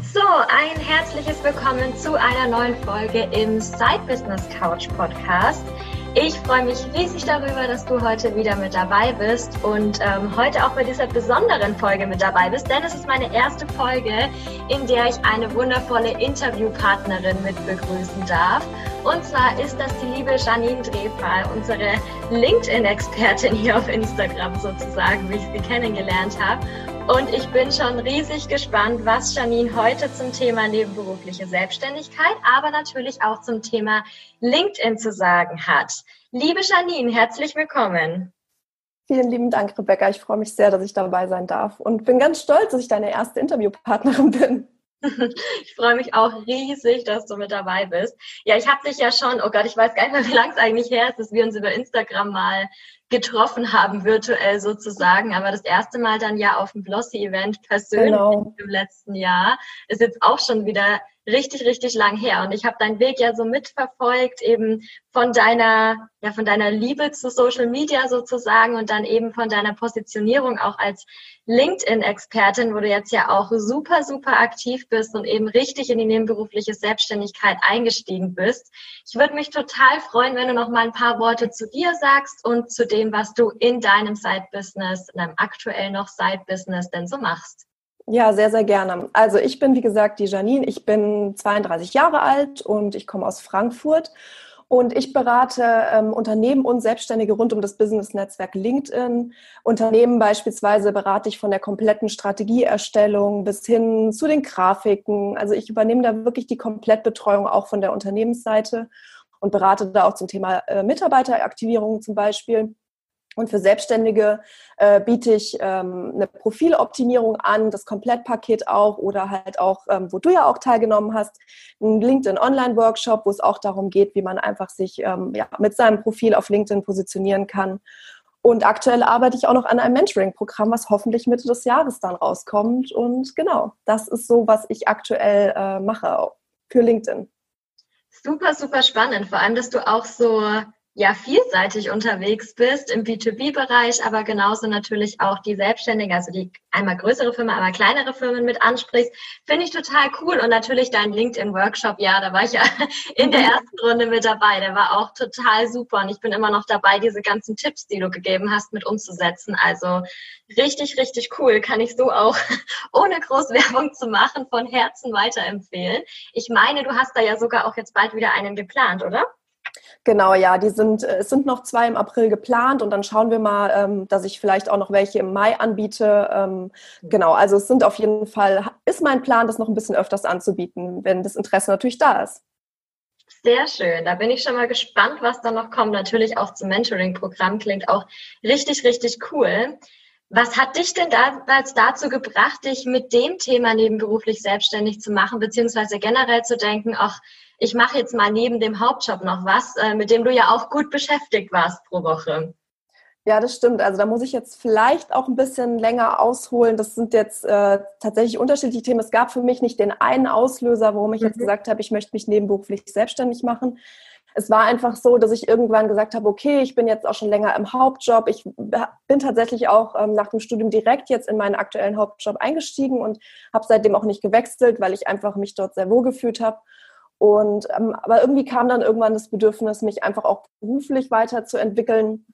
So, ein herzliches Willkommen zu einer neuen Folge im Side Business Couch Podcast. Ich freue mich riesig darüber, dass du heute wieder mit dabei bist und ähm, heute auch bei dieser besonderen Folge mit dabei bist, denn es ist meine erste Folge, in der ich eine wundervolle Interviewpartnerin mit begrüßen darf. Und zwar ist das die liebe Janine Drehfall, unsere LinkedIn-Expertin hier auf Instagram sozusagen, wie ich sie kennengelernt habe. Und ich bin schon riesig gespannt, was Janine heute zum Thema nebenberufliche Selbstständigkeit, aber natürlich auch zum Thema LinkedIn zu sagen hat. Liebe Janine, herzlich willkommen. Vielen lieben Dank, Rebecca. Ich freue mich sehr, dass ich dabei sein darf und bin ganz stolz, dass ich deine erste Interviewpartnerin bin. Ich freue mich auch riesig, dass du mit dabei bist. Ja, ich habe dich ja schon, oh Gott, ich weiß gar nicht mehr, wie lange es eigentlich her ist, dass wir uns über Instagram mal getroffen haben, virtuell sozusagen. Aber das erste Mal dann ja auf dem Blossy-Event persönlich genau. im letzten Jahr ist jetzt auch schon wieder richtig, richtig lang her. Und ich habe deinen Weg ja so mitverfolgt, eben von deiner, ja, von deiner Liebe zu Social Media sozusagen und dann eben von deiner Positionierung auch als LinkedIn-Expertin, wo du jetzt ja auch super, super aktiv bist und eben richtig in die nebenberufliche Selbstständigkeit eingestiegen bist. Ich würde mich total freuen, wenn du noch mal ein paar Worte zu dir sagst und zu dem, was du in deinem Side-Business, in deinem aktuell noch Side-Business denn so machst. Ja, sehr, sehr gerne. Also ich bin, wie gesagt, die Janine. Ich bin 32 Jahre alt und ich komme aus Frankfurt. Und ich berate ähm, Unternehmen und Selbstständige rund um das Business-Netzwerk LinkedIn. Unternehmen beispielsweise berate ich von der kompletten Strategieerstellung bis hin zu den Grafiken. Also ich übernehme da wirklich die Komplettbetreuung auch von der Unternehmensseite und berate da auch zum Thema äh, Mitarbeiteraktivierung zum Beispiel. Und für Selbstständige äh, biete ich ähm, eine Profiloptimierung an, das Komplettpaket auch oder halt auch, ähm, wo du ja auch teilgenommen hast, ein LinkedIn Online-Workshop, wo es auch darum geht, wie man einfach sich ähm, ja, mit seinem Profil auf LinkedIn positionieren kann. Und aktuell arbeite ich auch noch an einem Mentoring-Programm, was hoffentlich Mitte des Jahres dann rauskommt. Und genau, das ist so, was ich aktuell äh, mache für LinkedIn. Super, super spannend. Vor allem, dass du auch so ja vielseitig unterwegs bist im B2B-Bereich, aber genauso natürlich auch die Selbstständigen, also die einmal größere Firmen, aber kleinere Firmen mit ansprichst, finde ich total cool. Und natürlich dein LinkedIn-Workshop, ja, da war ich ja in der ersten Runde mit dabei. Der war auch total super und ich bin immer noch dabei, diese ganzen Tipps, die du gegeben hast, mit umzusetzen. Also richtig, richtig cool. Kann ich so auch, ohne groß Werbung zu machen, von Herzen weiterempfehlen. Ich meine, du hast da ja sogar auch jetzt bald wieder einen geplant, oder? Genau, ja, die sind, äh, es sind noch zwei im April geplant und dann schauen wir mal, ähm, dass ich vielleicht auch noch welche im Mai anbiete. Ähm, genau, also es sind auf jeden Fall, ist mein Plan, das noch ein bisschen öfters anzubieten, wenn das Interesse natürlich da ist. Sehr schön. Da bin ich schon mal gespannt, was da noch kommt. Natürlich auch zum Mentoring-Programm klingt auch richtig, richtig cool. Was hat dich denn damals dazu gebracht, dich mit dem Thema nebenberuflich selbstständig zu machen, beziehungsweise generell zu denken, ach, ich mache jetzt mal neben dem Hauptjob noch was, äh, mit dem du ja auch gut beschäftigt warst pro Woche. Ja, das stimmt. Also da muss ich jetzt vielleicht auch ein bisschen länger ausholen. Das sind jetzt äh, tatsächlich unterschiedliche Themen. Es gab für mich nicht den einen Auslöser, warum ich mhm. jetzt gesagt habe, ich möchte mich nebenberuflich selbstständig machen. Es war einfach so, dass ich irgendwann gesagt habe, okay, ich bin jetzt auch schon länger im Hauptjob. Ich bin tatsächlich auch ähm, nach dem Studium direkt jetzt in meinen aktuellen Hauptjob eingestiegen und habe seitdem auch nicht gewechselt, weil ich einfach mich dort sehr wohl gefühlt habe. Und ähm, aber irgendwie kam dann irgendwann das Bedürfnis, mich einfach auch beruflich weiterzuentwickeln.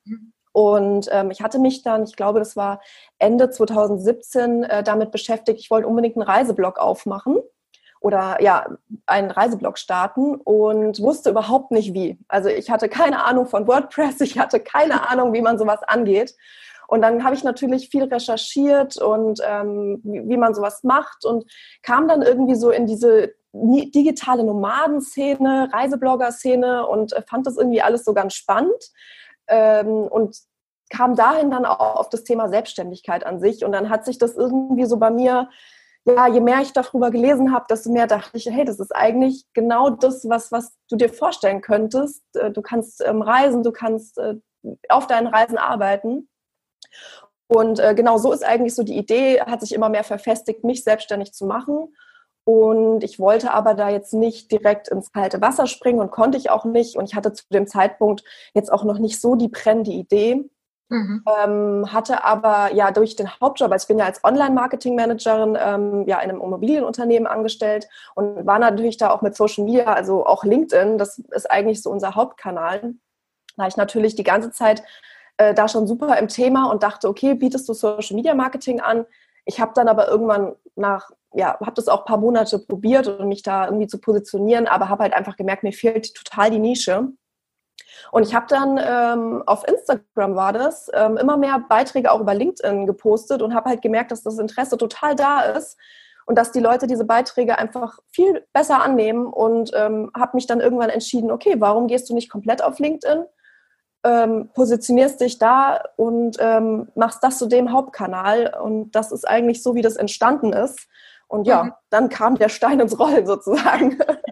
Und ähm, ich hatte mich dann, ich glaube, das war Ende 2017, äh, damit beschäftigt. Ich wollte unbedingt einen Reiseblog aufmachen oder ja, einen Reiseblog starten und wusste überhaupt nicht wie. Also ich hatte keine Ahnung von WordPress, ich hatte keine Ahnung, wie man sowas angeht. Und dann habe ich natürlich viel recherchiert und ähm, wie, wie man sowas macht und kam dann irgendwie so in diese digitale Nomadenszene, Reiseblogger-Szene und äh, fand das irgendwie alles so ganz spannend ähm, und kam dahin dann auch auf das Thema Selbstständigkeit an sich. Und dann hat sich das irgendwie so bei mir, ja, je mehr ich darüber gelesen habe, desto mehr dachte ich, hey, das ist eigentlich genau das, was, was du dir vorstellen könntest. Äh, du kannst ähm, reisen, du kannst äh, auf deinen Reisen arbeiten. Und genau so ist eigentlich so die Idee, hat sich immer mehr verfestigt, mich selbstständig zu machen. Und ich wollte aber da jetzt nicht direkt ins kalte Wasser springen und konnte ich auch nicht. Und ich hatte zu dem Zeitpunkt jetzt auch noch nicht so die brennende Idee. Mhm. Ähm, hatte aber ja durch den Hauptjob, also ich bin ja als Online-Marketing-Managerin ähm, ja in einem Immobilienunternehmen angestellt und war natürlich da auch mit Social Media, also auch LinkedIn, das ist eigentlich so unser Hauptkanal. Da war ich natürlich die ganze Zeit äh, da schon super im Thema und dachte, okay, bietest du Social Media Marketing an? Ich habe dann aber irgendwann nach, ja, habe das auch ein paar Monate probiert und mich da irgendwie zu positionieren, aber habe halt einfach gemerkt, mir fehlt total die Nische. Und ich habe dann ähm, auf Instagram war das ähm, immer mehr Beiträge auch über LinkedIn gepostet und habe halt gemerkt, dass das Interesse total da ist und dass die Leute diese Beiträge einfach viel besser annehmen und ähm, habe mich dann irgendwann entschieden, okay, warum gehst du nicht komplett auf LinkedIn? Ähm, positionierst dich da und ähm, machst das zu dem Hauptkanal und das ist eigentlich so, wie das entstanden ist. Und ja, mhm. dann kam der Stein ins Rollen sozusagen.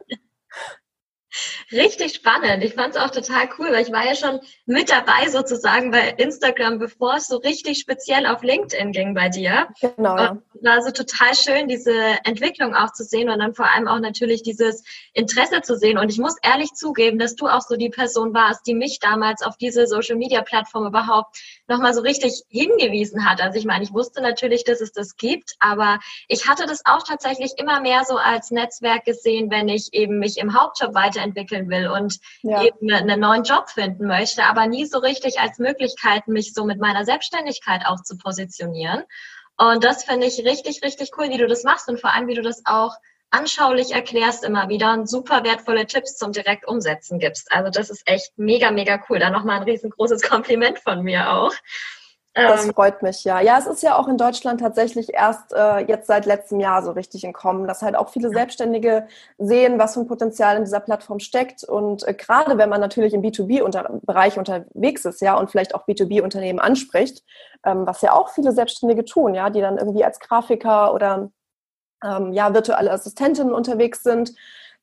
Richtig spannend. Ich fand es auch total cool, weil ich war ja schon mit dabei sozusagen bei Instagram, bevor es so richtig speziell auf LinkedIn ging bei dir. Genau. Ja. war so total schön, diese Entwicklung auch zu sehen und dann vor allem auch natürlich dieses Interesse zu sehen. Und ich muss ehrlich zugeben, dass du auch so die Person warst, die mich damals auf diese Social Media Plattform überhaupt nochmal so richtig hingewiesen hat. Also ich meine, ich wusste natürlich, dass es das gibt, aber ich hatte das auch tatsächlich immer mehr so als Netzwerk gesehen, wenn ich eben mich im Hauptjob weiterentwickeln will und ja. eben einen neuen Job finden möchte, aber nie so richtig als Möglichkeit, mich so mit meiner Selbstständigkeit auch zu positionieren. Und das finde ich richtig, richtig cool, wie du das machst und vor allem, wie du das auch anschaulich erklärst immer wieder und super wertvolle Tipps zum direkt umsetzen gibst. Also das ist echt mega, mega cool. Da nochmal ein riesengroßes Kompliment von mir auch. Das ähm, freut mich, ja. Ja, es ist ja auch in Deutschland tatsächlich erst äh, jetzt seit letztem Jahr so richtig in Kommen, dass halt auch viele Selbstständige sehen, was für ein Potenzial in dieser Plattform steckt. Und äh, gerade wenn man natürlich im B2B-Bereich -Unter unterwegs ist, ja, und vielleicht auch B2B-Unternehmen anspricht, ähm, was ja auch viele Selbstständige tun, ja, die dann irgendwie als Grafiker oder ähm, ja, virtuelle Assistentinnen unterwegs sind,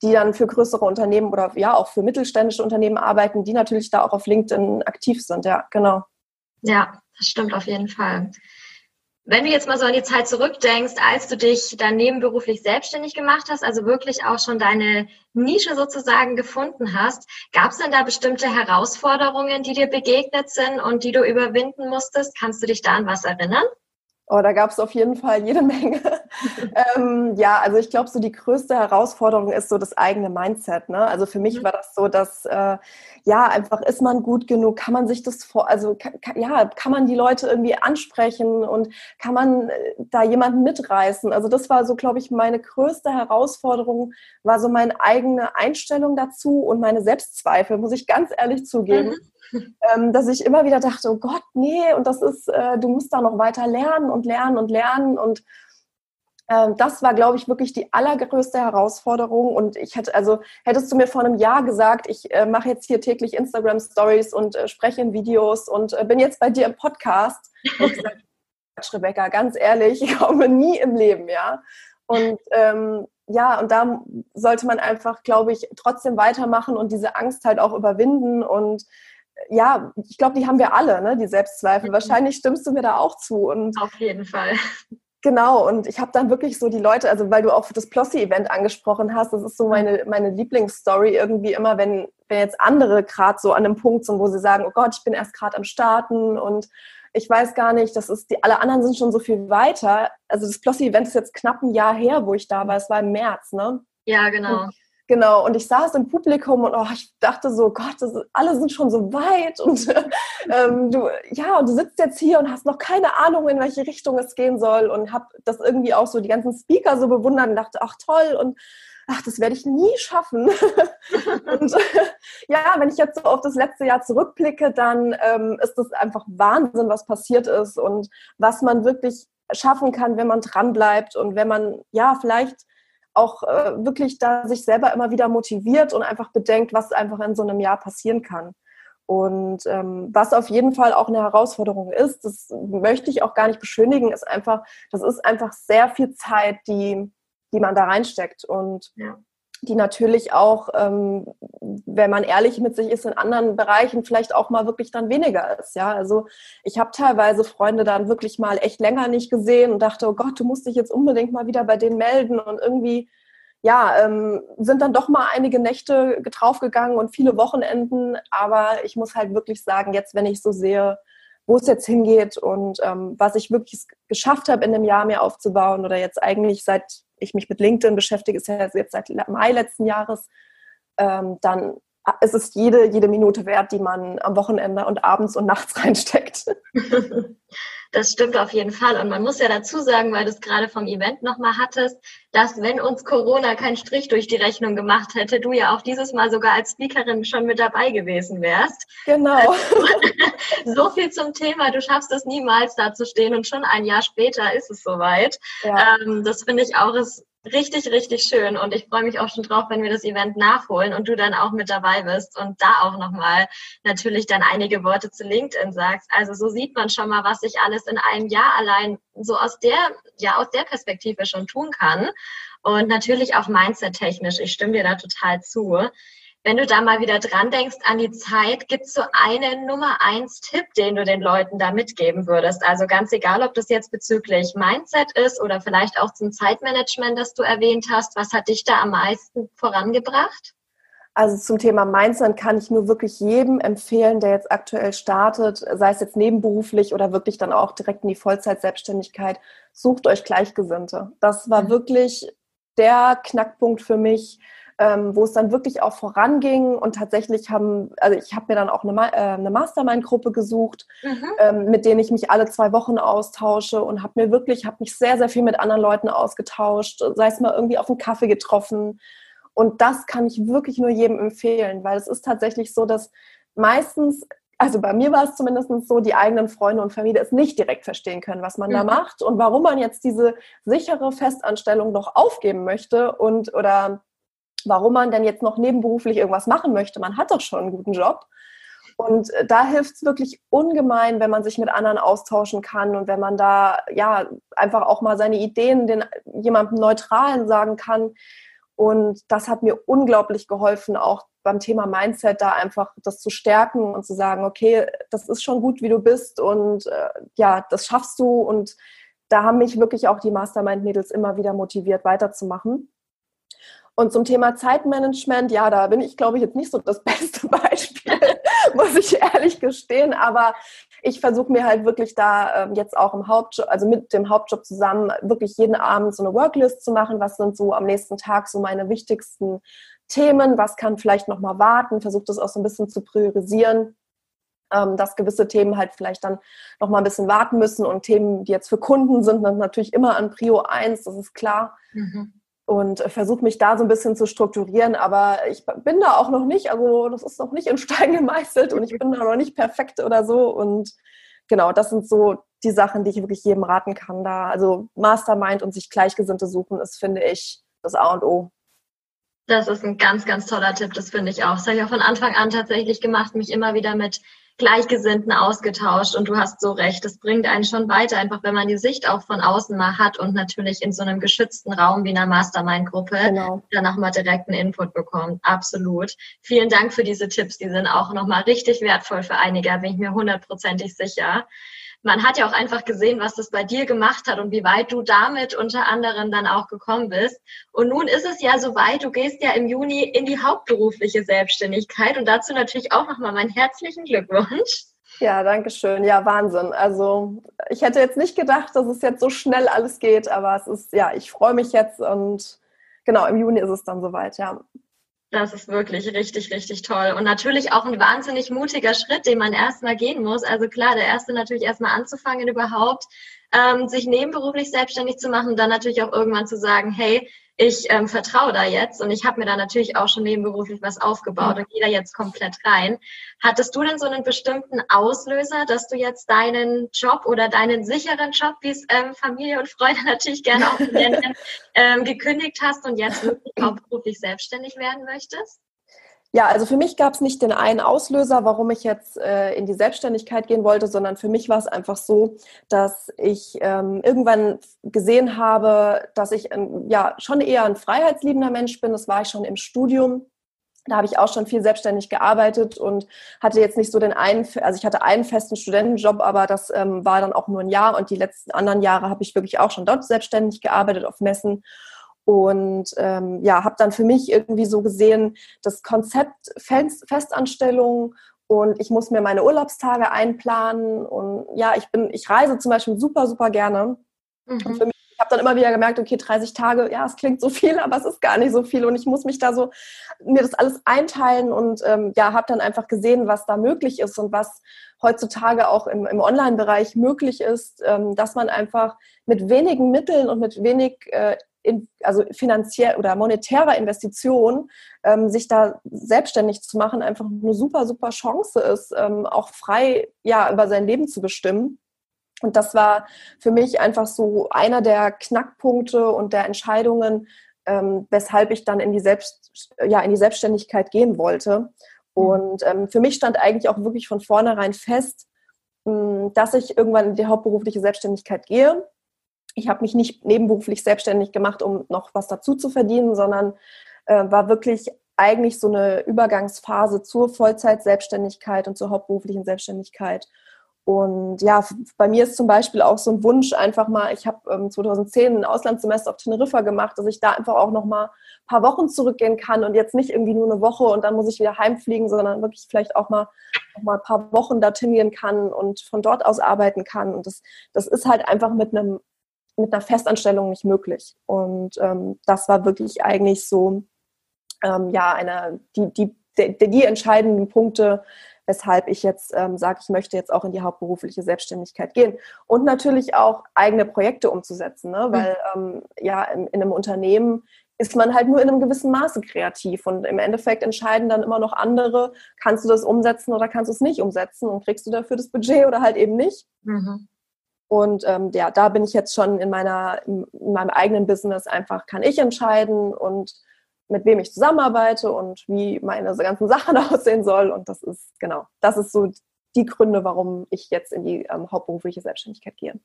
die dann für größere Unternehmen oder ja auch für mittelständische Unternehmen arbeiten, die natürlich da auch auf LinkedIn aktiv sind, ja, genau. Ja, das stimmt auf jeden Fall. Wenn du jetzt mal so an die Zeit zurückdenkst, als du dich dann nebenberuflich selbstständig gemacht hast, also wirklich auch schon deine Nische sozusagen gefunden hast, gab es denn da bestimmte Herausforderungen, die dir begegnet sind und die du überwinden musstest? Kannst du dich da an was erinnern? Oh, da gab es auf jeden Fall jede Menge. ähm, ja, also ich glaube, so die größte Herausforderung ist so das eigene Mindset. Ne? Also für mich mhm. war das so, dass äh, ja einfach ist man gut genug, kann man sich das vor, also kann, ja, kann man die Leute irgendwie ansprechen und kann man äh, da jemanden mitreißen. Also das war so, glaube ich, meine größte Herausforderung, war so meine eigene Einstellung dazu und meine Selbstzweifel, muss ich ganz ehrlich zugeben. Mhm ähm, dass ich immer wieder dachte, oh Gott, nee, und das ist, äh, du musst da noch weiter lernen und lernen und lernen und das war, glaube ich, wirklich die allergrößte Herausforderung. Und ich hätte, also hättest du mir vor einem Jahr gesagt, ich äh, mache jetzt hier täglich Instagram Stories und äh, spreche in Videos und äh, bin jetzt bei dir im Podcast. Und gesagt, Rebecca, ganz ehrlich, ich komme nie im Leben, ja. Und ähm, ja, und da sollte man einfach, glaube ich, trotzdem weitermachen und diese Angst halt auch überwinden und ja, ich glaube, die haben wir alle, ne, die Selbstzweifel. Mhm. Wahrscheinlich stimmst du mir da auch zu. Und Auf jeden Fall. Genau, und ich habe dann wirklich so die Leute, also weil du auch das Plossi-Event angesprochen hast, das ist so meine, meine Lieblingsstory irgendwie immer, wenn, wenn jetzt andere gerade so an einem Punkt sind, wo sie sagen, oh Gott, ich bin erst gerade am Starten und ich weiß gar nicht, das ist die, alle anderen sind schon so viel weiter. Also das Plossi-Event ist jetzt knapp ein Jahr her, wo ich da war, es war im März, ne? Ja, genau. Und Genau, und ich saß im Publikum und oh, ich dachte so, Gott, das ist, alle sind schon so weit und ähm, du, ja, und du sitzt jetzt hier und hast noch keine Ahnung, in welche Richtung es gehen soll und habe das irgendwie auch so die ganzen Speaker so bewundert und dachte, ach toll und ach, das werde ich nie schaffen. und ja, wenn ich jetzt so auf das letzte Jahr zurückblicke, dann ähm, ist das einfach Wahnsinn, was passiert ist und was man wirklich schaffen kann, wenn man dranbleibt und wenn man ja vielleicht auch äh, wirklich da sich selber immer wieder motiviert und einfach bedenkt, was einfach in so einem Jahr passieren kann. Und ähm, was auf jeden Fall auch eine Herausforderung ist, das möchte ich auch gar nicht beschönigen, ist einfach, das ist einfach sehr viel Zeit, die, die man da reinsteckt. Und ja die natürlich auch, ähm, wenn man ehrlich mit sich ist, in anderen Bereichen vielleicht auch mal wirklich dann weniger ist. Ja, also ich habe teilweise Freunde dann wirklich mal echt länger nicht gesehen und dachte, oh Gott, du musst dich jetzt unbedingt mal wieder bei denen melden und irgendwie ja, ähm, sind dann doch mal einige Nächte draufgegangen und viele Wochenenden. Aber ich muss halt wirklich sagen, jetzt, wenn ich so sehe, wo es jetzt hingeht und ähm, was ich wirklich geschafft habe, in einem Jahr mir aufzubauen oder jetzt eigentlich seit ich mich mit LinkedIn beschäftige, ist ja jetzt seit Mai letzten Jahres, ähm, dann ist es jede, jede Minute wert, die man am Wochenende und abends und nachts reinsteckt. Das stimmt auf jeden Fall. Und man muss ja dazu sagen, weil du es gerade vom Event nochmal hattest, dass wenn uns Corona keinen Strich durch die Rechnung gemacht hätte, du ja auch dieses Mal sogar als Speakerin schon mit dabei gewesen wärst. Genau. Also, so viel zum Thema, du schaffst es niemals da zu stehen und schon ein Jahr später ist es soweit. Ja. Ähm, das finde ich auch ist richtig, richtig schön und ich freue mich auch schon drauf, wenn wir das Event nachholen und du dann auch mit dabei bist und da auch nochmal natürlich dann einige Worte zu LinkedIn sagst. Also so sieht man schon mal, was sich alles in einem Jahr allein so aus der, ja, aus der Perspektive schon tun kann. Und natürlich auch mindset-technisch. Ich stimme dir da total zu. Wenn du da mal wieder dran denkst an die Zeit, gibt es so einen Nummer eins Tipp, den du den Leuten da mitgeben würdest? Also ganz egal, ob das jetzt bezüglich Mindset ist oder vielleicht auch zum Zeitmanagement, das du erwähnt hast. Was hat dich da am meisten vorangebracht? Also zum Thema Mindset kann ich nur wirklich jedem empfehlen, der jetzt aktuell startet, sei es jetzt nebenberuflich oder wirklich dann auch direkt in die Vollzeitselbstständigkeit, sucht euch Gleichgesinnte. Das war mhm. wirklich der Knackpunkt für mich, ähm, wo es dann wirklich auch voranging und tatsächlich haben, also ich habe mir dann auch eine, äh, eine Mastermind-Gruppe gesucht, mhm. ähm, mit denen ich mich alle zwei Wochen austausche und habe mir wirklich, habe mich sehr, sehr viel mit anderen Leuten ausgetauscht, sei es mal irgendwie auf einen Kaffee getroffen. Und das kann ich wirklich nur jedem empfehlen, weil es ist tatsächlich so, dass meistens also bei mir war es zumindest so, die eigenen Freunde und Familie es nicht direkt verstehen können, was man mhm. da macht und warum man jetzt diese sichere Festanstellung noch aufgeben möchte und oder warum man denn jetzt noch nebenberuflich irgendwas machen möchte. Man hat doch schon einen guten Job. Und äh, da hilft es wirklich ungemein, wenn man sich mit anderen austauschen kann und wenn man da ja einfach auch mal seine Ideen den jemandem Neutralen sagen kann. Und das hat mir unglaublich geholfen, auch beim Thema Mindset da einfach das zu stärken und zu sagen, okay, das ist schon gut, wie du bist und äh, ja, das schaffst du. Und da haben mich wirklich auch die Mastermind-Mädels immer wieder motiviert, weiterzumachen. Und zum Thema Zeitmanagement, ja, da bin ich, glaube ich, jetzt nicht so das beste Beispiel, muss ich ehrlich gestehen. Aber ich versuche mir halt wirklich da ähm, jetzt auch im Hauptjob, also mit dem Hauptjob zusammen, wirklich jeden Abend so eine Worklist zu machen. Was sind so am nächsten Tag so meine wichtigsten Themen? Was kann vielleicht nochmal warten? Versuche das auch so ein bisschen zu priorisieren ähm, dass gewisse Themen halt vielleicht dann noch mal ein bisschen warten müssen und Themen, die jetzt für Kunden sind, dann natürlich immer an Prio 1, das ist klar. Mhm und versuche mich da so ein bisschen zu strukturieren, aber ich bin da auch noch nicht, also das ist noch nicht in Stein gemeißelt und ich bin da noch nicht perfekt oder so und genau, das sind so die Sachen, die ich wirklich jedem raten kann da. Also Mastermind und sich Gleichgesinnte suchen ist, finde ich, das A und O. Das ist ein ganz, ganz toller Tipp, das finde ich auch. Das habe ich auch von Anfang an tatsächlich gemacht, mich immer wieder mit Gleichgesinnten ausgetauscht und du hast so recht, das bringt einen schon weiter, einfach wenn man die Sicht auch von außen mal hat und natürlich in so einem geschützten Raum wie einer Mastermind-Gruppe genau. dann nochmal direkten Input bekommt. Absolut. Vielen Dank für diese Tipps, die sind auch nochmal richtig wertvoll für einige, da bin ich mir hundertprozentig sicher man hat ja auch einfach gesehen, was das bei dir gemacht hat und wie weit du damit unter anderem dann auch gekommen bist. Und nun ist es ja soweit, du gehst ja im Juni in die hauptberufliche Selbstständigkeit und dazu natürlich auch nochmal meinen herzlichen Glückwunsch. Ja, danke schön. Ja, Wahnsinn. Also ich hätte jetzt nicht gedacht, dass es jetzt so schnell alles geht, aber es ist, ja, ich freue mich jetzt und genau, im Juni ist es dann soweit, ja. Das ist wirklich richtig, richtig toll. Und natürlich auch ein wahnsinnig mutiger Schritt, den man erstmal gehen muss. Also klar, der erste natürlich erstmal anzufangen überhaupt, ähm, sich nebenberuflich selbstständig zu machen, dann natürlich auch irgendwann zu sagen, hey, ich ähm, vertraue da jetzt und ich habe mir da natürlich auch schon nebenberuflich was aufgebaut und gehe da jetzt komplett rein. Hattest du denn so einen bestimmten Auslöser, dass du jetzt deinen Job oder deinen sicheren Job, wie es ähm, Familie und Freunde natürlich gerne auch nennen, ähm, gekündigt hast und jetzt wirklich hauptberuflich selbstständig werden möchtest? Ja, also für mich gab es nicht den einen Auslöser, warum ich jetzt äh, in die Selbstständigkeit gehen wollte, sondern für mich war es einfach so, dass ich ähm, irgendwann gesehen habe, dass ich ähm, ja schon eher ein freiheitsliebender Mensch bin. Das war ich schon im Studium. Da habe ich auch schon viel selbstständig gearbeitet und hatte jetzt nicht so den einen, also ich hatte einen festen Studentenjob, aber das ähm, war dann auch nur ein Jahr und die letzten anderen Jahre habe ich wirklich auch schon dort selbstständig gearbeitet auf Messen und ähm, ja, habe dann für mich irgendwie so gesehen, das Konzept Fest Festanstellung und ich muss mir meine Urlaubstage einplanen und ja, ich bin, ich reise zum Beispiel super, super gerne. Mhm. Mich, ich habe dann immer wieder gemerkt, okay, 30 Tage, ja, es klingt so viel, aber es ist gar nicht so viel und ich muss mich da so mir das alles einteilen und ähm, ja, habe dann einfach gesehen, was da möglich ist und was heutzutage auch im, im Online-Bereich möglich ist, ähm, dass man einfach mit wenigen Mitteln und mit wenig äh, in, also finanziell oder monetärer Investition, ähm, sich da selbstständig zu machen, einfach eine super, super Chance ist, ähm, auch frei ja, über sein Leben zu bestimmen. Und das war für mich einfach so einer der Knackpunkte und der Entscheidungen, ähm, weshalb ich dann in die, Selbst, ja, in die Selbstständigkeit gehen wollte. Mhm. Und ähm, für mich stand eigentlich auch wirklich von vornherein fest, mh, dass ich irgendwann in die hauptberufliche Selbstständigkeit gehe ich habe mich nicht nebenberuflich selbstständig gemacht, um noch was dazu zu verdienen, sondern äh, war wirklich eigentlich so eine Übergangsphase zur Vollzeit-Selbstständigkeit und zur hauptberuflichen Selbstständigkeit. Und ja, bei mir ist zum Beispiel auch so ein Wunsch einfach mal, ich habe ähm, 2010 ein Auslandssemester auf Teneriffa gemacht, dass ich da einfach auch noch mal ein paar Wochen zurückgehen kann und jetzt nicht irgendwie nur eine Woche und dann muss ich wieder heimfliegen, sondern wirklich vielleicht auch mal, auch mal ein paar Wochen dorthin gehen kann und von dort aus arbeiten kann. Und das, das ist halt einfach mit einem mit einer Festanstellung nicht möglich. Und ähm, das war wirklich eigentlich so, ähm, ja, eine, die, die, die, die entscheidenden Punkte, weshalb ich jetzt ähm, sage, ich möchte jetzt auch in die hauptberufliche Selbstständigkeit gehen. Und natürlich auch eigene Projekte umzusetzen, ne? Mhm. weil ähm, ja, in, in, einem Unternehmen ist man halt nur in einem gewissen Maße kreativ und im Endeffekt entscheiden dann immer noch andere, kannst du das umsetzen oder kannst du es nicht umsetzen und kriegst du dafür das Budget oder halt eben nicht. Mhm. Und ähm, ja, da bin ich jetzt schon in meiner, in meinem eigenen Business einfach, kann ich entscheiden und mit wem ich zusammenarbeite und wie meine ganzen Sachen aussehen soll. Und das ist, genau, das ist so die Gründe, warum ich jetzt in die ähm, hauptberufliche Selbstständigkeit gehe.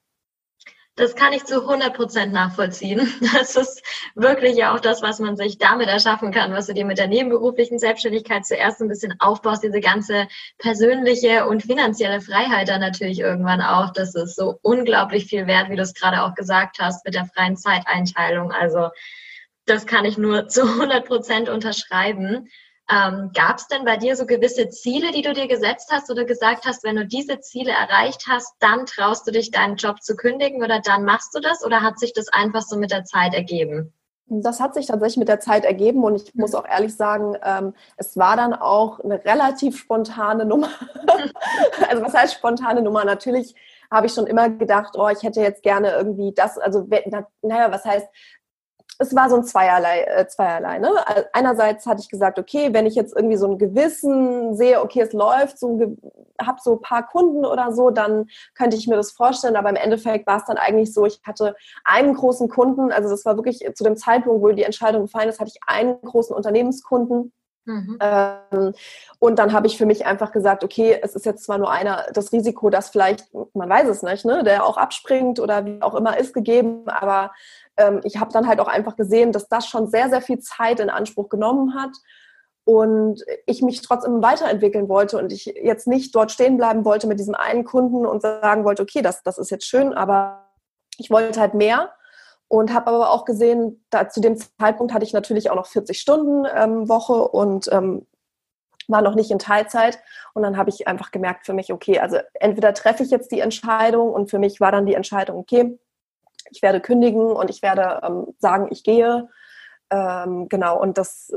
Das kann ich zu 100 Prozent nachvollziehen. Das ist wirklich ja auch das, was man sich damit erschaffen kann, was du dir mit der nebenberuflichen Selbstständigkeit zuerst ein bisschen aufbaust, diese ganze persönliche und finanzielle Freiheit dann natürlich irgendwann auch. Das ist so unglaublich viel wert, wie du es gerade auch gesagt hast, mit der freien Zeiteinteilung. Also das kann ich nur zu 100 Prozent unterschreiben. Ähm, Gab es denn bei dir so gewisse Ziele, die du dir gesetzt hast oder gesagt hast, wenn du diese Ziele erreicht hast, dann traust du dich, deinen Job zu kündigen oder dann machst du das oder hat sich das einfach so mit der Zeit ergeben? Das hat sich tatsächlich mit der Zeit ergeben und ich muss auch ehrlich sagen, ähm, es war dann auch eine relativ spontane Nummer. also was heißt spontane Nummer? Natürlich habe ich schon immer gedacht, oh, ich hätte jetzt gerne irgendwie das, also naja, was heißt, es war so ein Zweierlei. Äh, zweierlei ne? Einerseits hatte ich gesagt, okay, wenn ich jetzt irgendwie so ein Gewissen sehe, okay, es läuft, so habe so ein paar Kunden oder so, dann könnte ich mir das vorstellen. Aber im Endeffekt war es dann eigentlich so, ich hatte einen großen Kunden, also das war wirklich zu dem Zeitpunkt, wo die Entscheidung gefallen ist, hatte ich einen großen Unternehmenskunden. Mhm. Ähm, und dann habe ich für mich einfach gesagt, okay, es ist jetzt zwar nur einer, das Risiko, dass vielleicht, man weiß es nicht, ne, der auch abspringt oder wie auch immer ist gegeben, aber ähm, ich habe dann halt auch einfach gesehen, dass das schon sehr, sehr viel Zeit in Anspruch genommen hat und ich mich trotzdem weiterentwickeln wollte und ich jetzt nicht dort stehen bleiben wollte mit diesem einen Kunden und sagen wollte, okay, das, das ist jetzt schön, aber ich wollte halt mehr und habe aber auch gesehen, da, zu dem Zeitpunkt hatte ich natürlich auch noch 40 Stunden ähm, Woche und ähm, war noch nicht in Teilzeit. Und dann habe ich einfach gemerkt für mich, okay, also entweder treffe ich jetzt die Entscheidung und für mich war dann die Entscheidung, okay, ich werde kündigen und ich werde ähm, sagen, ich gehe. Ähm, genau, und das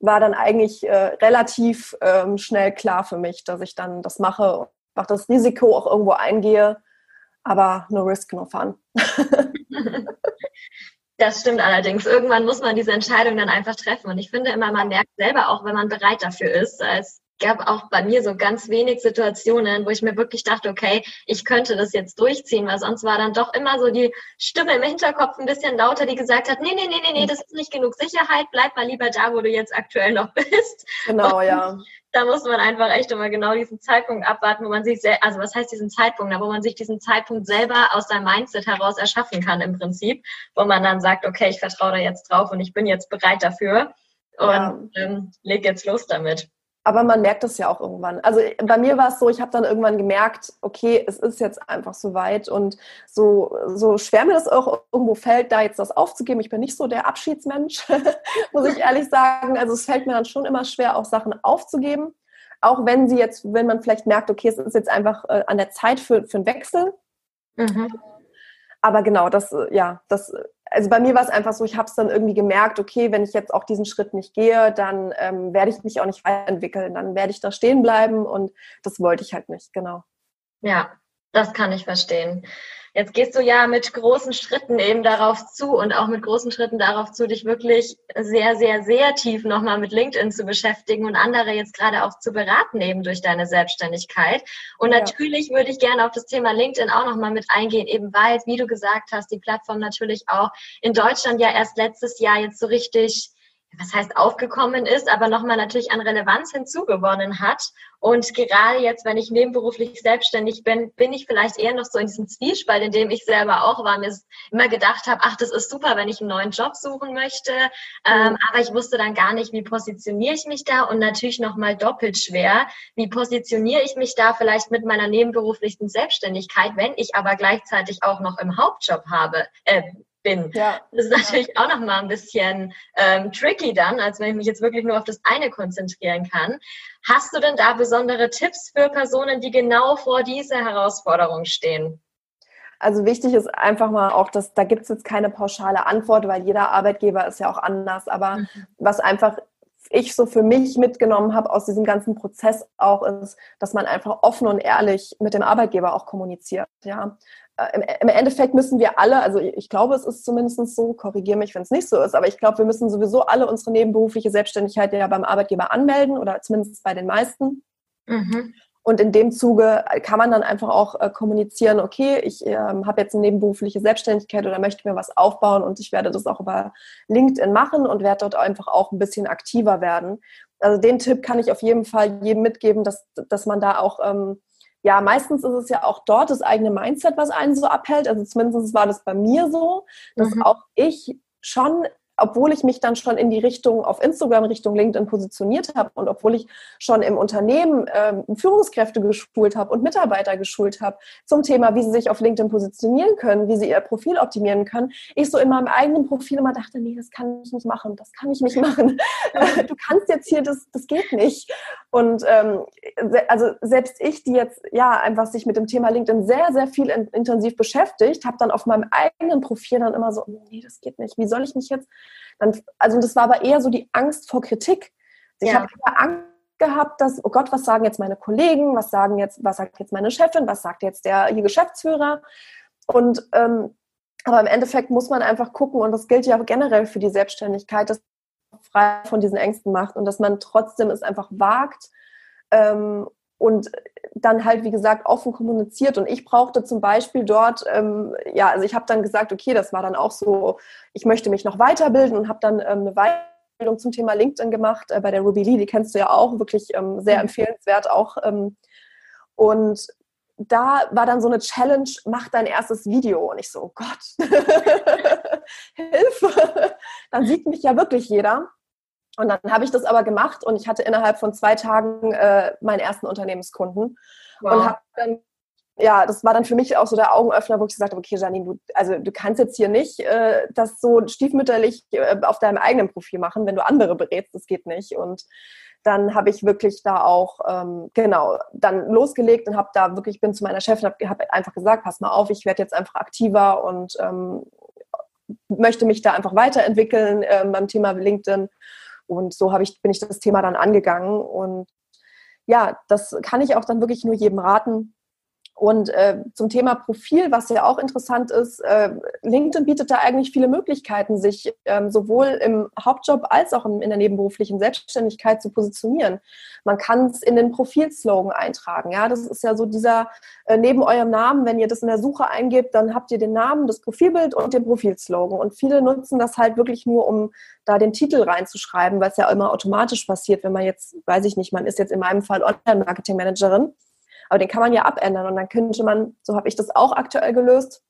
war dann eigentlich äh, relativ ähm, schnell klar für mich, dass ich dann das mache und auch das Risiko auch irgendwo eingehe. Aber no risk, no fun. Das stimmt allerdings. Irgendwann muss man diese Entscheidung dann einfach treffen. Und ich finde immer, man merkt selber auch, wenn man bereit dafür ist. Es gab auch bei mir so ganz wenig Situationen, wo ich mir wirklich dachte, okay, ich könnte das jetzt durchziehen, weil sonst war dann doch immer so die Stimme im Hinterkopf ein bisschen lauter, die gesagt hat, nee, nee, nee, nee, nee, das ist nicht genug Sicherheit, bleib mal lieber da, wo du jetzt aktuell noch bist. Genau, Und ja. Da muss man einfach echt immer genau diesen Zeitpunkt abwarten, wo man sich, also was heißt diesen Zeitpunkt, wo man sich diesen Zeitpunkt selber aus seinem Mindset heraus erschaffen kann im Prinzip, wo man dann sagt, okay, ich vertraue da jetzt drauf und ich bin jetzt bereit dafür und ja. ähm, leg jetzt los damit. Aber man merkt das ja auch irgendwann. Also bei mir war es so, ich habe dann irgendwann gemerkt, okay, es ist jetzt einfach so weit und so, so schwer mir das auch irgendwo fällt, da jetzt das aufzugeben. Ich bin nicht so der Abschiedsmensch, muss ich ehrlich sagen. Also es fällt mir dann schon immer schwer, auch Sachen aufzugeben. auch wenn sie jetzt, wenn man vielleicht merkt, okay, es ist jetzt einfach äh, an der Zeit für, für einen Wechsel. Mhm. Aber genau, das, äh, ja, das, also bei mir war es einfach so, ich habe es dann irgendwie gemerkt, okay, wenn ich jetzt auch diesen Schritt nicht gehe, dann ähm, werde ich mich auch nicht weiterentwickeln, dann werde ich da stehen bleiben und das wollte ich halt nicht, genau. Ja, das kann ich verstehen. Jetzt gehst du ja mit großen Schritten eben darauf zu und auch mit großen Schritten darauf zu, dich wirklich sehr, sehr, sehr tief nochmal mit LinkedIn zu beschäftigen und andere jetzt gerade auch zu beraten eben durch deine Selbstständigkeit. Und natürlich ja. würde ich gerne auf das Thema LinkedIn auch nochmal mit eingehen, eben weil, wie du gesagt hast, die Plattform natürlich auch in Deutschland ja erst letztes Jahr jetzt so richtig was heißt aufgekommen ist, aber nochmal natürlich an Relevanz hinzugewonnen hat. Und gerade jetzt, wenn ich nebenberuflich selbstständig bin, bin ich vielleicht eher noch so in diesem Zwiespalt, in dem ich selber auch war, mir immer gedacht habe, ach, das ist super, wenn ich einen neuen Job suchen möchte. Ähm, mhm. aber ich wusste dann gar nicht, wie positioniere ich mich da und natürlich nochmal doppelt schwer, wie positioniere ich mich da vielleicht mit meiner nebenberuflichen Selbstständigkeit, wenn ich aber gleichzeitig auch noch im Hauptjob habe, äh, bin. Ja. Das ist natürlich ja. auch noch mal ein bisschen ähm, tricky dann, als wenn ich mich jetzt wirklich nur auf das eine konzentrieren kann. Hast du denn da besondere Tipps für Personen, die genau vor dieser Herausforderung stehen? Also wichtig ist einfach mal auch, dass da gibt es jetzt keine pauschale Antwort, weil jeder Arbeitgeber ist ja auch anders. Aber mhm. was einfach ich so für mich mitgenommen habe aus diesem ganzen Prozess auch ist, dass man einfach offen und ehrlich mit dem Arbeitgeber auch kommuniziert. Ja, im Endeffekt müssen wir alle, also ich glaube, es ist zumindest so, korrigiere mich, wenn es nicht so ist, aber ich glaube, wir müssen sowieso alle unsere nebenberufliche Selbstständigkeit ja beim Arbeitgeber anmelden oder zumindest bei den meisten. Mhm. Und in dem Zuge kann man dann einfach auch äh, kommunizieren, okay, ich äh, habe jetzt eine nebenberufliche Selbstständigkeit oder möchte mir was aufbauen und ich werde das auch über LinkedIn machen und werde dort einfach auch ein bisschen aktiver werden. Also den Tipp kann ich auf jeden Fall jedem mitgeben, dass, dass man da auch ähm, ja, meistens ist es ja auch dort das eigene Mindset, was einen so abhält. Also zumindest war das bei mir so, dass mhm. auch ich schon obwohl ich mich dann schon in die Richtung auf Instagram, Richtung LinkedIn positioniert habe und obwohl ich schon im Unternehmen ähm, Führungskräfte geschult habe und Mitarbeiter geschult habe zum Thema, wie sie sich auf LinkedIn positionieren können, wie sie ihr Profil optimieren können, ich so in meinem eigenen Profil immer dachte, nee, das kann ich nicht machen, das kann ich nicht machen. du kannst jetzt hier, das, das geht nicht. Und ähm, also selbst ich, die jetzt ja einfach sich mit dem Thema LinkedIn sehr, sehr viel in, intensiv beschäftigt, habe dann auf meinem eigenen Profil dann immer so, nee, das geht nicht. Wie soll ich mich jetzt dann, also das war aber eher so die Angst vor Kritik. Ich ja. habe Angst gehabt, dass, oh Gott, was sagen jetzt meine Kollegen, was sagen jetzt, was sagt jetzt meine Chefin, was sagt jetzt der hier Geschäftsführer? Und ähm, aber im Endeffekt muss man einfach gucken, und das gilt ja generell für die Selbstständigkeit, dass man frei von diesen Ängsten macht und dass man trotzdem es einfach wagt ähm, und dann halt, wie gesagt, offen kommuniziert. Und ich brauchte zum Beispiel dort, ähm, ja, also ich habe dann gesagt, okay, das war dann auch so, ich möchte mich noch weiterbilden und habe dann ähm, eine Weiterbildung zum Thema LinkedIn gemacht äh, bei der Ruby Lee, die kennst du ja auch, wirklich ähm, sehr mhm. empfehlenswert auch. Ähm, und da war dann so eine Challenge, mach dein erstes Video. Und ich so, oh Gott, Hilfe. Dann sieht mich ja wirklich jeder. Und dann habe ich das aber gemacht und ich hatte innerhalb von zwei Tagen äh, meinen ersten Unternehmenskunden wow. und habe dann ja, das war dann für mich auch so der Augenöffner, wo ich gesagt habe, okay, Janine, du, also du kannst jetzt hier nicht äh, das so stiefmütterlich äh, auf deinem eigenen Profil machen, wenn du andere berätst, das geht nicht. Und dann habe ich wirklich da auch, ähm, genau, dann losgelegt und habe da wirklich, bin zu meiner Chefin, habe hab einfach gesagt, pass mal auf, ich werde jetzt einfach aktiver und ähm, möchte mich da einfach weiterentwickeln äh, beim Thema LinkedIn und so habe ich, bin ich das Thema dann angegangen. Und ja, das kann ich auch dann wirklich nur jedem raten, und äh, zum Thema Profil, was ja auch interessant ist, äh, LinkedIn bietet da eigentlich viele Möglichkeiten, sich ähm, sowohl im Hauptjob als auch in der nebenberuflichen Selbstständigkeit zu positionieren. Man kann es in den Profilslogan eintragen. Ja, das ist ja so dieser äh, neben eurem Namen, wenn ihr das in der Suche eingebt, dann habt ihr den Namen, das Profilbild und den Profilslogan. Und viele nutzen das halt wirklich nur, um da den Titel reinzuschreiben, weil es ja immer automatisch passiert, wenn man jetzt, weiß ich nicht, man ist jetzt in meinem Fall Online-Marketing-Managerin aber den kann man ja abändern und dann könnte man, so habe ich das auch aktuell gelöst,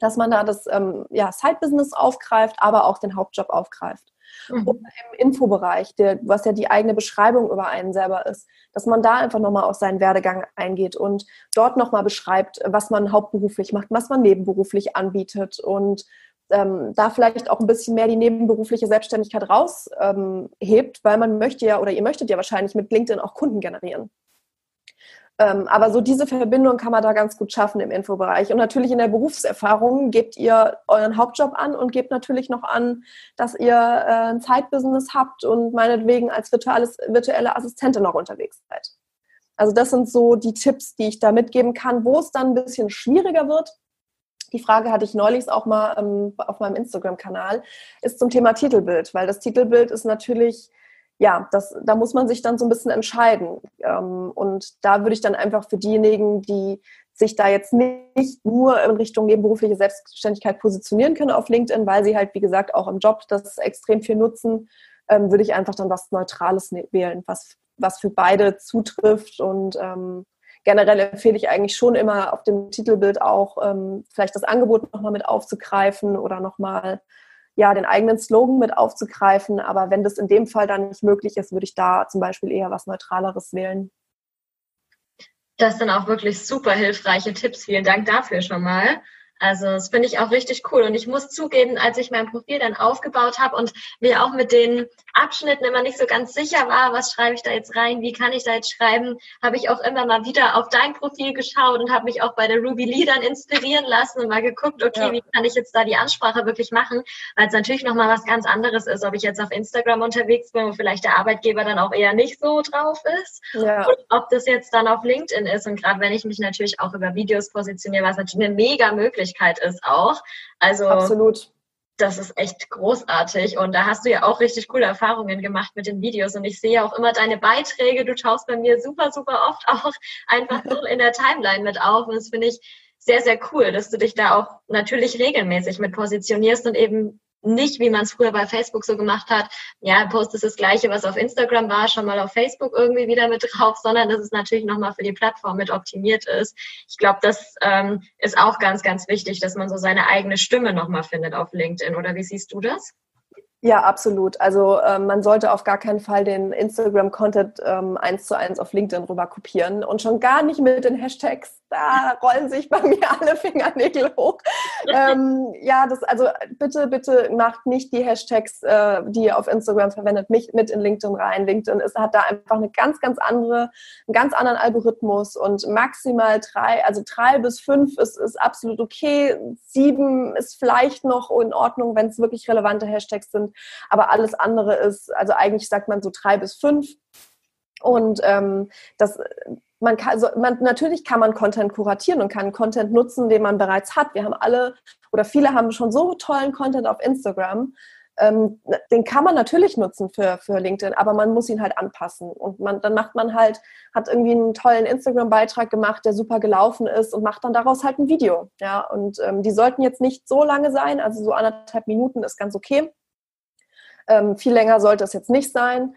dass man da das ähm, ja, Side-Business aufgreift, aber auch den Hauptjob aufgreift. Mhm. Und im Infobereich, der, was ja die eigene Beschreibung über einen selber ist, dass man da einfach nochmal auf seinen Werdegang eingeht und dort nochmal beschreibt, was man hauptberuflich macht, was man nebenberuflich anbietet und ähm, da vielleicht auch ein bisschen mehr die nebenberufliche Selbstständigkeit raushebt, ähm, weil man möchte ja oder ihr möchtet ja wahrscheinlich mit LinkedIn auch Kunden generieren. Ähm, aber so diese Verbindung kann man da ganz gut schaffen im Infobereich. Und natürlich in der Berufserfahrung gebt ihr euren Hauptjob an und gebt natürlich noch an, dass ihr äh, ein Zeitbusiness habt und meinetwegen als virtuelles, virtuelle Assistentin noch unterwegs seid. Also das sind so die Tipps, die ich da mitgeben kann, wo es dann ein bisschen schwieriger wird. Die Frage hatte ich neulich auch mal ähm, auf meinem Instagram-Kanal, ist zum Thema Titelbild, weil das Titelbild ist natürlich ja, das, da muss man sich dann so ein bisschen entscheiden. Ähm, und da würde ich dann einfach für diejenigen, die sich da jetzt nicht nur in Richtung nebenberufliche Selbstständigkeit positionieren können auf LinkedIn, weil sie halt, wie gesagt, auch im Job das extrem viel nutzen, ähm, würde ich einfach dann was Neutrales ne-, wählen, was, was für beide zutrifft. Und ähm, generell empfehle ich eigentlich schon immer auf dem Titelbild auch ähm, vielleicht das Angebot nochmal mit aufzugreifen oder nochmal ja, den eigenen Slogan mit aufzugreifen. Aber wenn das in dem Fall dann nicht möglich ist, würde ich da zum Beispiel eher was Neutraleres wählen. Das sind auch wirklich super hilfreiche Tipps. Vielen Dank dafür schon mal. Also das finde ich auch richtig cool. Und ich muss zugeben, als ich mein Profil dann aufgebaut habe und mir auch mit den Abschnitten immer nicht so ganz sicher war, was schreibe ich da jetzt rein, wie kann ich da jetzt schreiben, habe ich auch immer mal wieder auf dein Profil geschaut und habe mich auch bei der Ruby Lee dann inspirieren lassen und mal geguckt, okay, ja. wie kann ich jetzt da die Ansprache wirklich machen, weil es natürlich nochmal was ganz anderes ist, ob ich jetzt auf Instagram unterwegs bin, wo vielleicht der Arbeitgeber dann auch eher nicht so drauf ist ja. und ob das jetzt dann auf LinkedIn ist. Und gerade wenn ich mich natürlich auch über Videos positioniere, was natürlich eine mega Möglichkeit ist auch. Also absolut. Das ist echt großartig. Und da hast du ja auch richtig coole Erfahrungen gemacht mit den Videos. Und ich sehe auch immer deine Beiträge. Du schaust bei mir super, super oft auch einfach so in der Timeline mit auf. Und das finde ich sehr, sehr cool, dass du dich da auch natürlich regelmäßig mit positionierst und eben nicht, wie man es früher bei Facebook so gemacht hat, ja, postest das Gleiche, was auf Instagram war, schon mal auf Facebook irgendwie wieder mit drauf, sondern dass es natürlich nochmal für die Plattform mit optimiert ist. Ich glaube, das ähm, ist auch ganz, ganz wichtig, dass man so seine eigene Stimme nochmal findet auf LinkedIn. Oder wie siehst du das? Ja, absolut. Also ähm, man sollte auf gar keinen Fall den Instagram-Content ähm, eins zu eins auf LinkedIn rüber kopieren und schon gar nicht mit den Hashtags. Da rollen sich bei mir alle Fingernägel hoch. ähm, ja, das also bitte, bitte macht nicht die Hashtags, äh, die ihr auf Instagram verwendet, mich mit in LinkedIn rein. LinkedIn ist, hat da einfach eine ganz, ganz andere, einen ganz anderen Algorithmus und maximal drei, also drei bis fünf ist, ist absolut okay. Sieben ist vielleicht noch in Ordnung, wenn es wirklich relevante Hashtags sind aber alles andere ist, also eigentlich sagt man so drei bis fünf. Und ähm, das, man kann, also man, natürlich kann man Content kuratieren und kann Content nutzen, den man bereits hat. Wir haben alle oder viele haben schon so tollen Content auf Instagram. Ähm, den kann man natürlich nutzen für, für LinkedIn, aber man muss ihn halt anpassen. Und man, dann macht man halt, hat irgendwie einen tollen Instagram-Beitrag gemacht, der super gelaufen ist und macht dann daraus halt ein Video. Ja, und ähm, die sollten jetzt nicht so lange sein, also so anderthalb Minuten ist ganz okay. Ähm, viel länger sollte es jetzt nicht sein.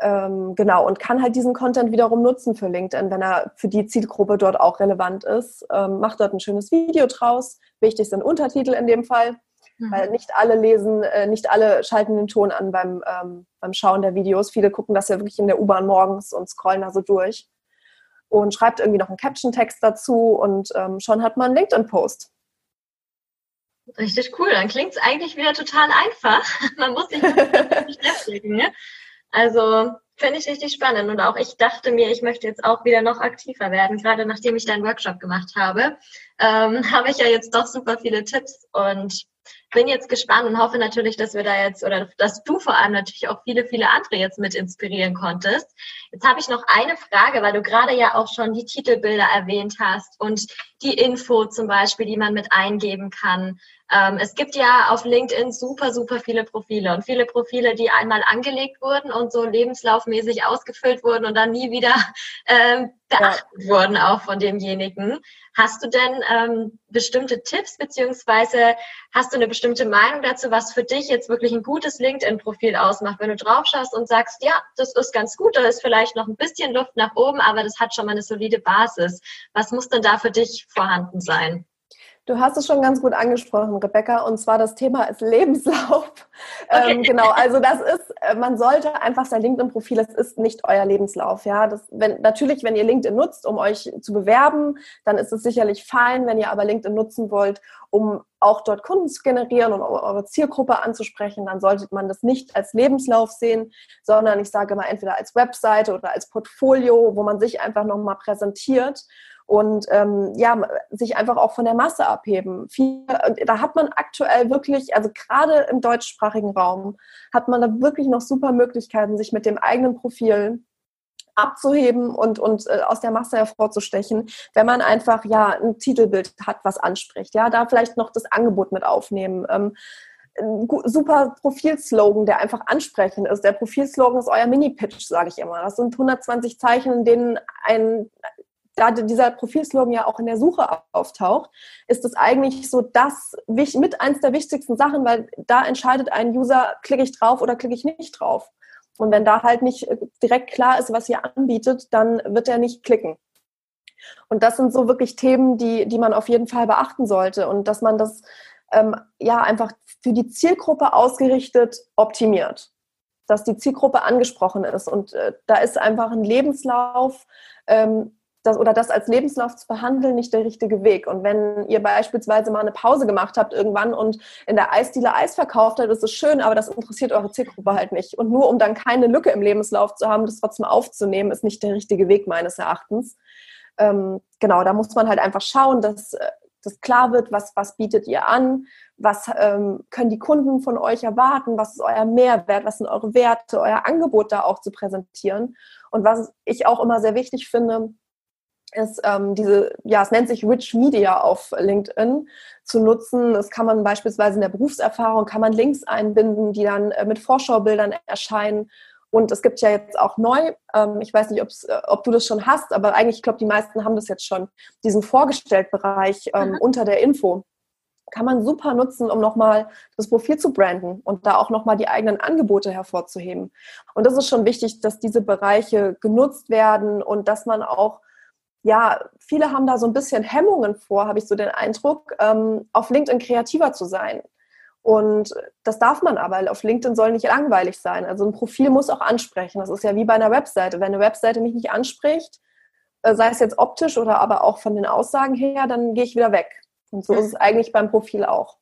Ähm, genau, und kann halt diesen Content wiederum nutzen für LinkedIn, wenn er für die Zielgruppe dort auch relevant ist. Ähm, macht dort ein schönes Video draus. Wichtig sind Untertitel in dem Fall, mhm. weil nicht alle lesen, äh, nicht alle schalten den Ton an beim, ähm, beim Schauen der Videos. Viele gucken das ja wirklich in der U-Bahn morgens und scrollen da so durch. Und schreibt irgendwie noch einen Caption-Text dazu und ähm, schon hat man einen LinkedIn-Post. Richtig cool. Dann klingt es eigentlich wieder total einfach. Man muss sich nicht beschäftigen. Ne? Also finde ich richtig spannend. Und auch ich dachte mir, ich möchte jetzt auch wieder noch aktiver werden. Gerade nachdem ich deinen Workshop gemacht habe, ähm, habe ich ja jetzt doch super viele Tipps und bin jetzt gespannt und hoffe natürlich, dass wir da jetzt oder dass du vor allem natürlich auch viele, viele andere jetzt mit inspirieren konntest. Jetzt habe ich noch eine Frage, weil du gerade ja auch schon die Titelbilder erwähnt hast und die Info zum Beispiel, die man mit eingeben kann. Ähm, es gibt ja auf LinkedIn super, super viele Profile und viele Profile, die einmal angelegt wurden und so lebenslaufmäßig ausgefüllt wurden und dann nie wieder ähm, beachtet ja. wurden, auch von demjenigen. Hast du denn ähm, bestimmte Tipps beziehungsweise hast du eine bestimmte Meinung dazu, was für dich jetzt wirklich ein gutes LinkedIn-Profil ausmacht, wenn du draufschaust und sagst, ja, das ist ganz gut, da ist vielleicht noch ein bisschen Luft nach oben, aber das hat schon mal eine solide Basis. Was muss denn da für dich vorhanden sein? Du hast es schon ganz gut angesprochen, Rebecca, und zwar das Thema ist Lebenslauf. Okay. Ähm, genau, also das ist äh, man sollte einfach sein LinkedIn-Profil, es ist nicht euer Lebenslauf. Ja, das, wenn, natürlich, wenn ihr LinkedIn nutzt, um euch zu bewerben, dann ist es sicherlich fein. Wenn ihr aber LinkedIn nutzen wollt, um auch dort Kunden zu generieren und eure Zielgruppe anzusprechen, dann sollte man das nicht als Lebenslauf sehen, sondern ich sage mal entweder als Webseite oder als Portfolio, wo man sich einfach nochmal präsentiert und ähm, ja, sich einfach auch von der Masse abheben. Da hat man aktuell wirklich, also gerade im deutschsprachigen Raum, hat man da wirklich noch super Möglichkeiten, sich mit dem eigenen Profil abzuheben und, und äh, aus der Masse hervorzustechen, wenn man einfach ja ein Titelbild hat, was anspricht. Ja, da vielleicht noch das Angebot mit aufnehmen. Ähm, super Profilslogan, der einfach ansprechend ist. Der Profilslogan ist euer Mini-Pitch, sage ich immer. Das sind 120 Zeichen, in denen ein da dieser Profilslogan ja auch in der Suche auftaucht, ist es eigentlich so das mit eins der wichtigsten Sachen, weil da entscheidet ein User, klicke ich drauf oder klicke ich nicht drauf. Und wenn da halt nicht äh, direkt klar ist, was ihr anbietet, dann wird er nicht klicken. Und das sind so wirklich Themen, die, die man auf jeden Fall beachten sollte und dass man das ähm, ja einfach für die Zielgruppe ausgerichtet optimiert, dass die Zielgruppe angesprochen ist. Und äh, da ist einfach ein Lebenslauf ähm, das oder das als Lebenslauf zu behandeln nicht der richtige Weg. Und wenn ihr beispielsweise mal eine Pause gemacht habt irgendwann und in der Eisdiele Eis verkauft habt, ist es schön, aber das interessiert eure Zielgruppe halt nicht. Und nur um dann keine Lücke im Lebenslauf zu haben, das trotzdem aufzunehmen, ist nicht der richtige Weg meines Erachtens. Ähm, genau, da muss man halt einfach schauen, dass äh, das klar wird, was, was bietet ihr an, was ähm, können die Kunden von euch erwarten, was ist euer Mehrwert, was sind eure Werte, euer Angebot da auch zu präsentieren. Und was ich auch immer sehr wichtig finde, ist ähm, diese, ja, es nennt sich Rich Media auf LinkedIn zu nutzen. Das kann man beispielsweise in der Berufserfahrung, kann man Links einbinden, die dann äh, mit Vorschaubildern erscheinen. Und es gibt ja jetzt auch neu, ähm, ich weiß nicht, äh, ob du das schon hast, aber eigentlich, ich glaube, die meisten haben das jetzt schon, diesen Vorgestellt-Bereich ähm, mhm. unter der Info. Kann man super nutzen, um nochmal das Profil zu branden und da auch nochmal die eigenen Angebote hervorzuheben. Und das ist schon wichtig, dass diese Bereiche genutzt werden und dass man auch ja, viele haben da so ein bisschen Hemmungen vor, habe ich so den Eindruck, ähm, auf LinkedIn kreativer zu sein. Und das darf man aber. Auf LinkedIn soll nicht langweilig sein. Also ein Profil muss auch ansprechen. Das ist ja wie bei einer Webseite. Wenn eine Webseite mich nicht anspricht, äh, sei es jetzt optisch oder aber auch von den Aussagen her, dann gehe ich wieder weg. Und so ist es eigentlich beim Profil auch.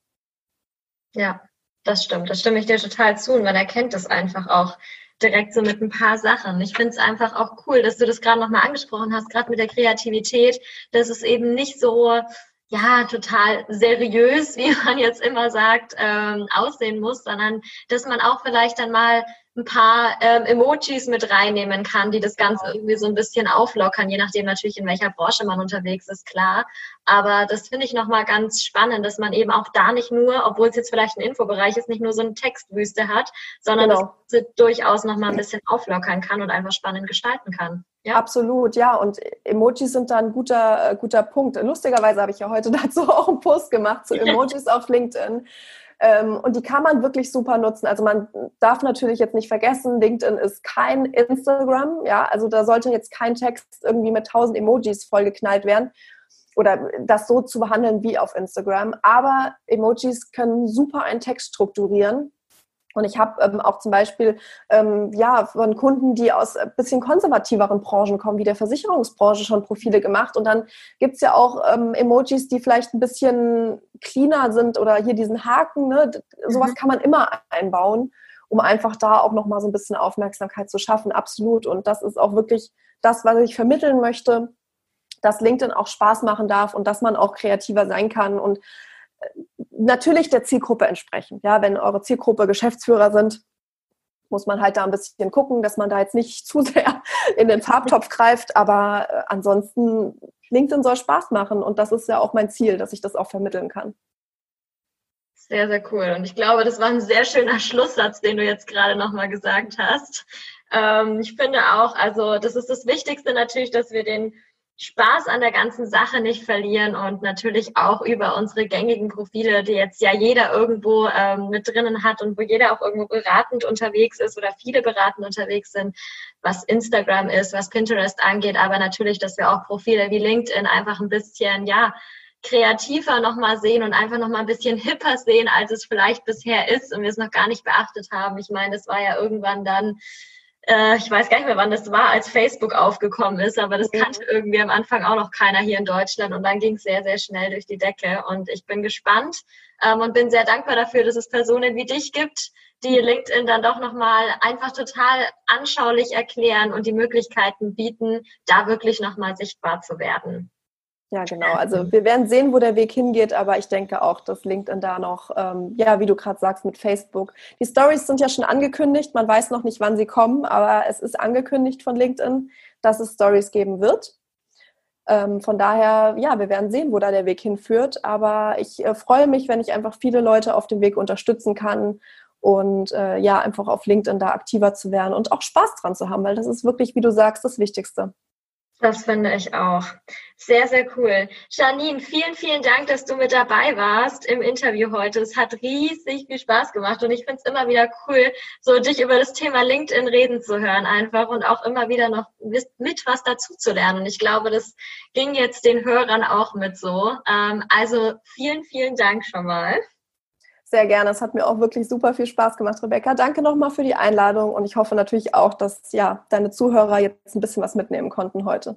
Ja, das stimmt. Da stimme ich dir total zu. Und man erkennt das einfach auch direkt so mit ein paar Sachen. Ich finde es einfach auch cool, dass du das gerade nochmal angesprochen hast, gerade mit der Kreativität, dass es eben nicht so ja, total seriös, wie man jetzt immer sagt, ähm, aussehen muss, sondern dass man auch vielleicht dann mal ein paar ähm, Emojis mit reinnehmen kann, die das Ganze irgendwie so ein bisschen auflockern, je nachdem natürlich, in welcher Branche man unterwegs ist, klar. Aber das finde ich nochmal ganz spannend, dass man eben auch da nicht nur, obwohl es jetzt vielleicht ein Infobereich ist, nicht nur so eine Textwüste hat, sondern genau. dass es durchaus nochmal ein bisschen auflockern kann und einfach spannend gestalten kann. Ja? Absolut, ja. Und Emojis sind da ein guter, äh, guter Punkt. Lustigerweise habe ich ja heute dazu auch einen Post gemacht zu Emojis auf LinkedIn. Ähm, und die kann man wirklich super nutzen. Also man darf natürlich jetzt nicht vergessen, LinkedIn ist kein Instagram. Ja, also da sollte jetzt kein Text irgendwie mit tausend Emojis vollgeknallt werden oder das so zu behandeln wie auf Instagram. Aber Emojis können super einen Text strukturieren und ich habe ähm, auch zum Beispiel ähm, ja, von Kunden, die aus ein bisschen konservativeren Branchen kommen, wie der Versicherungsbranche, schon Profile gemacht. Und dann gibt's ja auch ähm, Emojis, die vielleicht ein bisschen cleaner sind oder hier diesen Haken. Ne? Sowas mhm. kann man immer einbauen, um einfach da auch nochmal so ein bisschen Aufmerksamkeit zu schaffen. Absolut. Und das ist auch wirklich das, was ich vermitteln möchte, dass LinkedIn auch Spaß machen darf und dass man auch kreativer sein kann. Und natürlich der Zielgruppe entsprechend. Ja, wenn eure Zielgruppe Geschäftsführer sind, muss man halt da ein bisschen gucken, dass man da jetzt nicht zu sehr in den Farbtopf greift. Aber äh, ansonsten, LinkedIn soll Spaß machen und das ist ja auch mein Ziel, dass ich das auch vermitteln kann. Sehr, sehr cool. Und ich glaube, das war ein sehr schöner Schlusssatz, den du jetzt gerade nochmal gesagt hast. Ähm, ich finde auch, also das ist das Wichtigste natürlich, dass wir den Spaß an der ganzen Sache nicht verlieren und natürlich auch über unsere gängigen Profile, die jetzt ja jeder irgendwo ähm, mit drinnen hat und wo jeder auch irgendwo beratend unterwegs ist oder viele beratend unterwegs sind, was Instagram ist, was Pinterest angeht, aber natürlich, dass wir auch Profile wie LinkedIn einfach ein bisschen, ja, kreativer nochmal sehen und einfach nochmal ein bisschen hipper sehen, als es vielleicht bisher ist und wir es noch gar nicht beachtet haben. Ich meine, das war ja irgendwann dann äh, ich weiß gar nicht mehr, wann das war, als Facebook aufgekommen ist, aber das kannte irgendwie am Anfang auch noch keiner hier in Deutschland und dann ging es sehr, sehr schnell durch die Decke und ich bin gespannt ähm, und bin sehr dankbar dafür, dass es Personen wie dich gibt, die LinkedIn dann doch nochmal einfach total anschaulich erklären und die Möglichkeiten bieten, da wirklich nochmal sichtbar zu werden. Ja, genau. Also wir werden sehen, wo der Weg hingeht, aber ich denke auch, dass LinkedIn da noch, ähm, ja, wie du gerade sagst, mit Facebook. Die Stories sind ja schon angekündigt, man weiß noch nicht, wann sie kommen, aber es ist angekündigt von LinkedIn, dass es Stories geben wird. Ähm, von daher, ja, wir werden sehen, wo da der Weg hinführt. Aber ich äh, freue mich, wenn ich einfach viele Leute auf dem Weg unterstützen kann und äh, ja, einfach auf LinkedIn da aktiver zu werden und auch Spaß dran zu haben, weil das ist wirklich, wie du sagst, das Wichtigste. Das finde ich auch. Sehr, sehr cool. Janine, vielen, vielen Dank, dass du mit dabei warst im Interview heute. Es hat riesig viel Spaß gemacht und ich finde es immer wieder cool, so dich über das Thema LinkedIn reden zu hören einfach und auch immer wieder noch mit was dazu zu lernen. Und ich glaube, das ging jetzt den Hörern auch mit so. Ähm, also vielen, vielen Dank schon mal. Sehr gerne. Es hat mir auch wirklich super viel Spaß gemacht, Rebecca. Danke nochmal für die Einladung und ich hoffe natürlich auch, dass ja deine Zuhörer jetzt ein bisschen was mitnehmen konnten heute.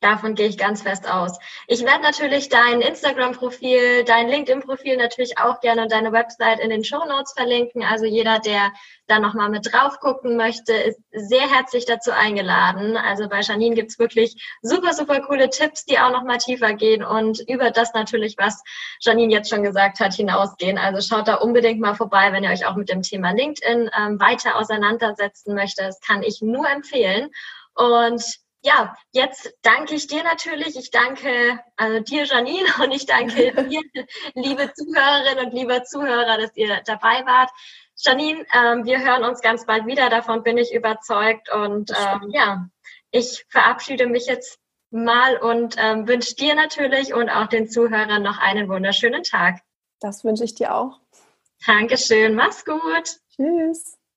Davon gehe ich ganz fest aus. Ich werde natürlich dein Instagram-Profil, dein LinkedIn-Profil natürlich auch gerne und deine Website in den Show Notes verlinken. Also jeder, der da nochmal mit drauf gucken möchte, ist sehr herzlich dazu eingeladen. Also bei Janine gibt's wirklich super, super coole Tipps, die auch nochmal tiefer gehen und über das natürlich, was Janine jetzt schon gesagt hat, hinausgehen. Also schaut da unbedingt mal vorbei, wenn ihr euch auch mit dem Thema LinkedIn ähm, weiter auseinandersetzen möchtet. Das kann ich nur empfehlen. Und ja, jetzt danke ich dir natürlich. Ich danke also dir, Janine, und ich danke dir, liebe Zuhörerinnen und liebe Zuhörer, dass ihr dabei wart. Janine, ähm, wir hören uns ganz bald wieder, davon bin ich überzeugt. Und ähm, ja, ich verabschiede mich jetzt mal und ähm, wünsche dir natürlich und auch den Zuhörern noch einen wunderschönen Tag. Das wünsche ich dir auch. Dankeschön, mach's gut. Tschüss.